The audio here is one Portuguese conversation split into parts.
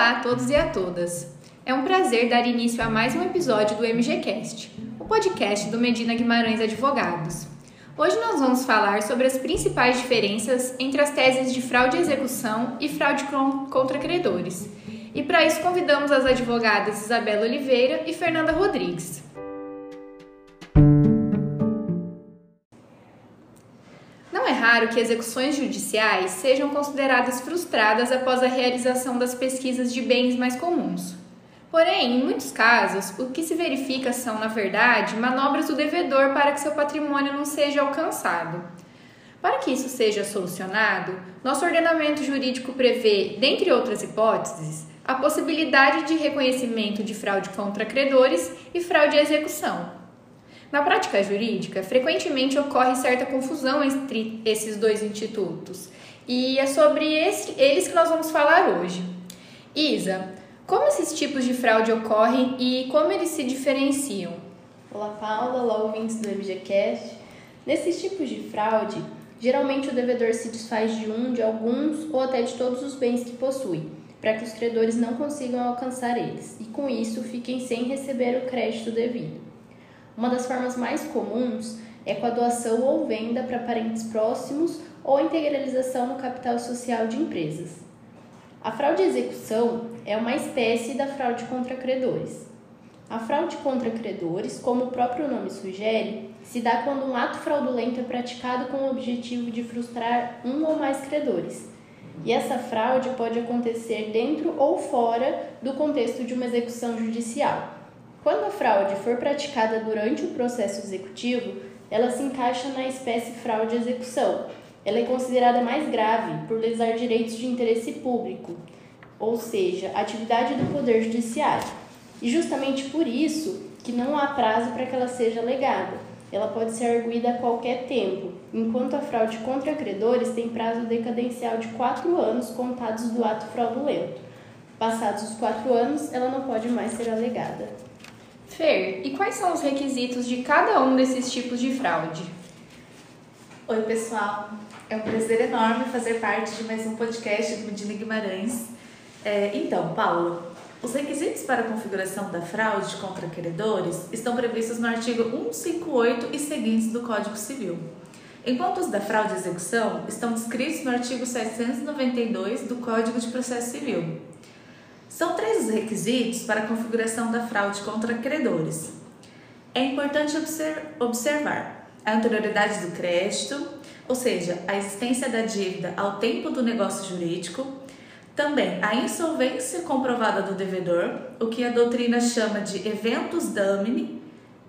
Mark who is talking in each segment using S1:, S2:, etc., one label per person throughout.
S1: Olá a todos e a todas. É um prazer dar início a mais um episódio do MGCast, o podcast do Medina Guimarães Advogados. Hoje nós vamos falar sobre as principais diferenças entre as teses de fraude à execução e fraude contra credores. E para isso convidamos as advogadas Isabela Oliveira e Fernanda Rodrigues. Que execuções judiciais sejam consideradas frustradas após a realização das pesquisas de bens mais comuns. Porém, em muitos casos, o que se verifica são, na verdade, manobras do devedor para que seu patrimônio não seja alcançado. Para que isso seja solucionado, nosso ordenamento jurídico prevê, dentre outras hipóteses, a possibilidade de reconhecimento de fraude contra credores e fraude à execução. Na prática jurídica, frequentemente ocorre certa confusão entre esses dois institutos, e é sobre esse, eles que nós vamos falar hoje. Isa, como esses tipos de fraude ocorrem e como eles se diferenciam?
S2: Olá, Paula, olá, ouvintes do MGCast. Nesses tipos de fraude, geralmente o devedor se desfaz de um, de alguns ou até de todos os bens que possui, para que os credores não consigam alcançar eles e, com isso, fiquem sem receber o crédito devido. Uma das formas mais comuns é com a doação ou venda para parentes próximos ou integralização no capital social de empresas. A fraude à execução é uma espécie da fraude contra credores. A fraude contra credores, como o próprio nome sugere, se dá quando um ato fraudulento é praticado com o objetivo de frustrar um ou mais credores. E essa fraude pode acontecer dentro ou fora do contexto de uma execução judicial. Quando a fraude for praticada durante o processo executivo, ela se encaixa na espécie fraude execução, ela é considerada mais grave por lesar direitos de interesse público, ou seja, atividade do Poder Judiciário. E justamente por isso que não há prazo para que ela seja alegada. Ela pode ser arguída a qualquer tempo, enquanto a fraude contra credores tem prazo decadencial de quatro anos contados do ato fraudulento. Passados os quatro anos, ela não pode mais ser alegada.
S1: Fer, e quais são os requisitos de cada um desses tipos de fraude?
S3: Oi, pessoal. É um prazer enorme fazer parte de mais um podcast do Medina Guimarães. É, então, Paulo, os requisitos para a configuração da fraude contra credores estão previstos no artigo 158 e seguintes do Código Civil. Enquanto os da fraude e execução estão descritos no artigo 792 do Código de Processo Civil. São três os requisitos para a configuração da fraude contra credores. É importante observar a anterioridade do crédito, ou seja, a existência da dívida ao tempo do negócio jurídico, também a insolvência comprovada do devedor, o que a doutrina chama de eventus damini,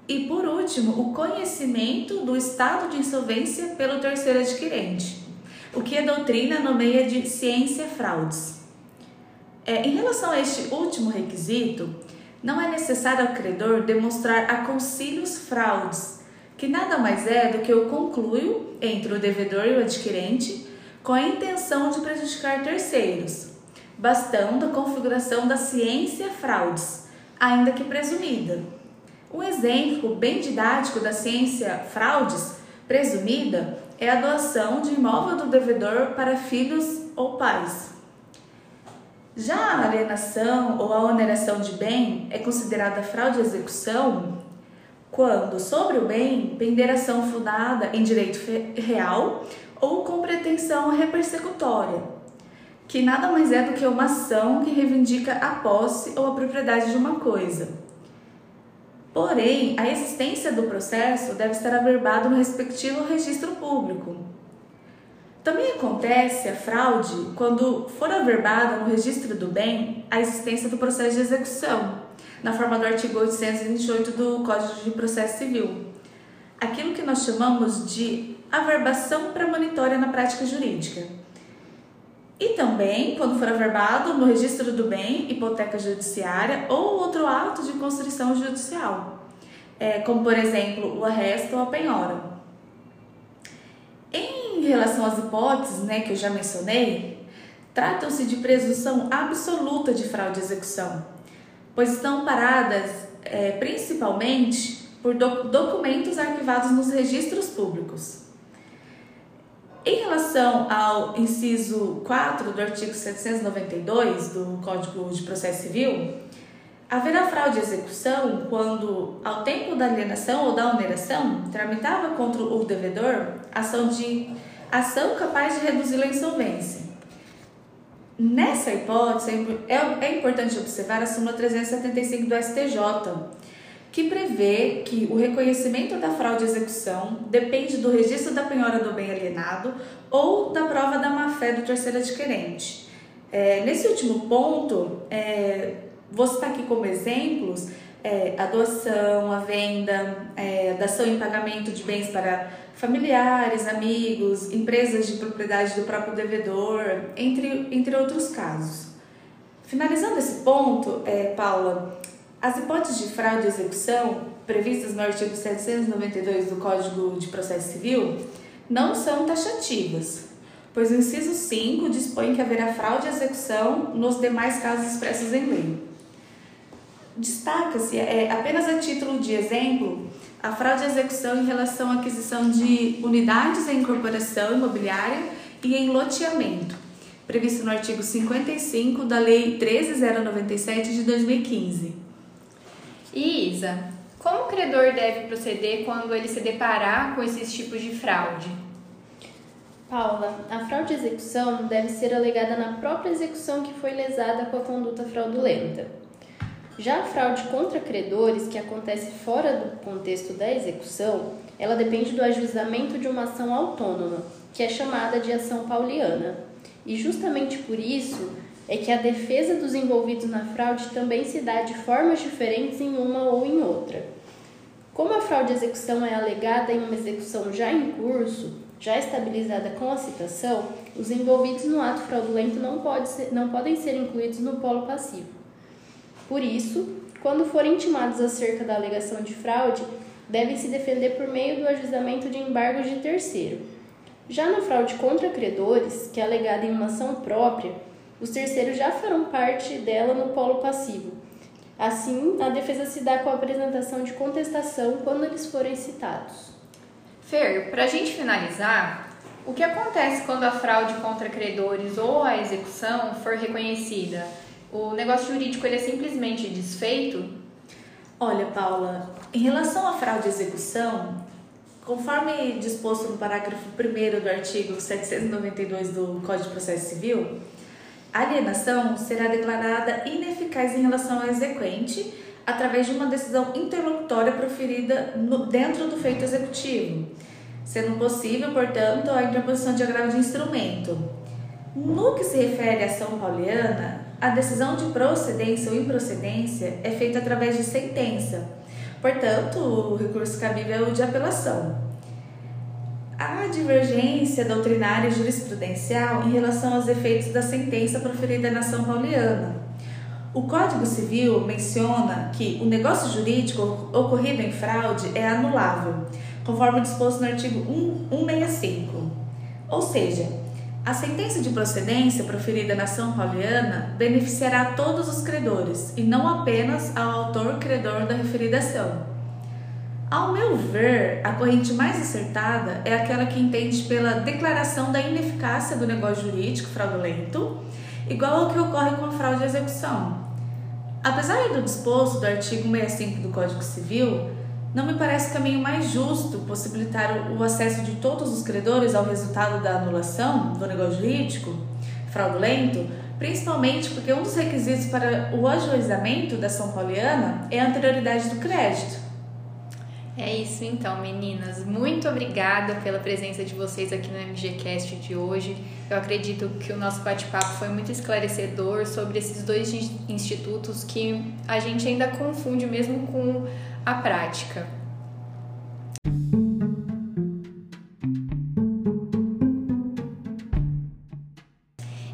S3: e por último, o conhecimento do estado de insolvência pelo terceiro adquirente, o que a doutrina nomeia de ciência fraudes. É, em relação a este último requisito, não é necessário ao credor demonstrar a concílios fraudes que nada mais é do que o concluio entre o devedor e o adquirente com a intenção de prejudicar terceiros, bastando a configuração da ciência fraudes, ainda que presumida. Um exemplo bem didático da ciência fraudes presumida é a doação de imóvel do devedor para filhos ou pais. Já a alienação ou a oneração de bem é considerada fraude à execução quando sobre o bem pender ação fundada em direito real ou com pretensão repersecutória, que nada mais é do que uma ação que reivindica a posse ou a propriedade de uma coisa. Porém, a existência do processo deve estar averbado no respectivo registro público. Também acontece a fraude quando for averbada no registro do bem a existência do processo de execução na forma do artigo 828 do Código de Processo Civil. Aquilo que nós chamamos de averbação premonitória na prática jurídica. E também, quando for averbado no registro do bem, hipoteca judiciária ou outro ato de construção judicial, é, como por exemplo o arresto ou a penhora. Em relação às hipóteses né, que eu já mencionei, tratam-se de presunção absoluta de fraude e execução pois estão paradas é, principalmente por doc documentos arquivados nos registros públicos. Em relação ao inciso 4 do artigo 792 do Código de Processo Civil, haverá fraude de execução quando, ao tempo da alienação ou da oneração, tramitava contra o devedor ação, de, ação capaz de reduzi-lo à insolvência. Nessa hipótese, é, é importante observar a súmula 375 do STJ, que prevê que o reconhecimento da fraude à execução depende do registro da penhora do bem alienado ou da prova da má-fé do terceiro adquirente. É, nesse último ponto, é, vou citar aqui como exemplos é, a doação, a venda, é, dação em pagamento de bens para familiares, amigos, empresas de propriedade do próprio devedor, entre, entre outros casos. Finalizando esse ponto, é, Paula, as hipóteses de fraude e execução previstas no artigo 792 do Código de Processo Civil não são taxativas, pois o inciso 5 dispõe que haverá fraude e execução nos demais casos expressos em lei. Destaca-se, é, apenas a título de exemplo, a fraude e execução em relação à aquisição de unidades em incorporação imobiliária e em loteamento, previsto no artigo 55 da Lei 13097 de 2015.
S1: E Isa, como o credor deve proceder quando ele se deparar com esses tipos de fraude?
S2: Paula, a fraude à execução deve ser alegada na própria execução que foi lesada com a conduta fraudulenta. Já a fraude contra credores, que acontece fora do contexto da execução, ela depende do ajuizamento de uma ação autônoma, que é chamada de ação pauliana. E justamente por isso, é que a defesa dos envolvidos na fraude também se dá de formas diferentes em uma ou em outra. Como a fraude execução é alegada em uma execução já em curso, já estabilizada com a citação, os envolvidos no ato fraudulento não, pode ser, não podem ser incluídos no polo passivo. Por isso, quando forem intimados acerca da alegação de fraude, devem se defender por meio do ajuizamento de embargos de terceiro. Já na fraude contra credores, que é alegada em uma ação própria, os terceiros já farão parte dela no polo passivo. Assim, a defesa se dá com a apresentação de contestação quando eles forem citados.
S1: Fer, para a gente finalizar, o que acontece quando a fraude contra credores ou a execução for reconhecida? O negócio jurídico ele é simplesmente desfeito?
S3: Olha, Paula, em relação à fraude e execução, conforme disposto no parágrafo 1 do artigo 792 do Código de Processo Civil, a alienação será declarada ineficaz em relação ao exequente através de uma decisão interlocutória proferida no, dentro do feito executivo, sendo possível, portanto, a interposição de agravo de instrumento. No que se refere à ação pauliana, a decisão de procedência ou improcedência é feita através de sentença. Portanto, o recurso cabível é o de apelação há divergência doutrinária e jurisprudencial em relação aos efeitos da sentença proferida na ação pauliana. O Código Civil menciona que o negócio jurídico ocorrido em fraude é anulável, conforme disposto no artigo 165. Ou seja, a sentença de procedência proferida na ação pauliana beneficiará todos os credores e não apenas ao autor credor da referida ação. Ao meu ver, a corrente mais acertada é aquela que entende pela declaração da ineficácia do negócio jurídico fraudulento, igual ao que ocorre com a fraude à execução. Apesar do disposto do artigo 65 do Código Civil, não me parece caminho mais justo possibilitar o acesso de todos os credores ao resultado da anulação do negócio jurídico fraudulento, principalmente porque um dos requisitos para o ajuizamento da São Pauliana é a anterioridade do crédito.
S1: É isso então, meninas. Muito obrigada pela presença de vocês aqui no MGCast de hoje. Eu acredito que o nosso bate-papo foi muito esclarecedor sobre esses dois institutos que a gente ainda confunde mesmo com a prática.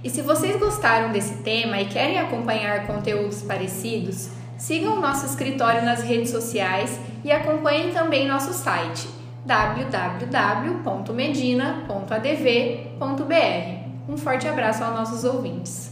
S1: E se vocês gostaram desse tema e querem acompanhar conteúdos parecidos, Sigam o nosso escritório nas redes sociais e acompanhem também nosso site www.medina.adv.br. Um forte abraço aos nossos ouvintes.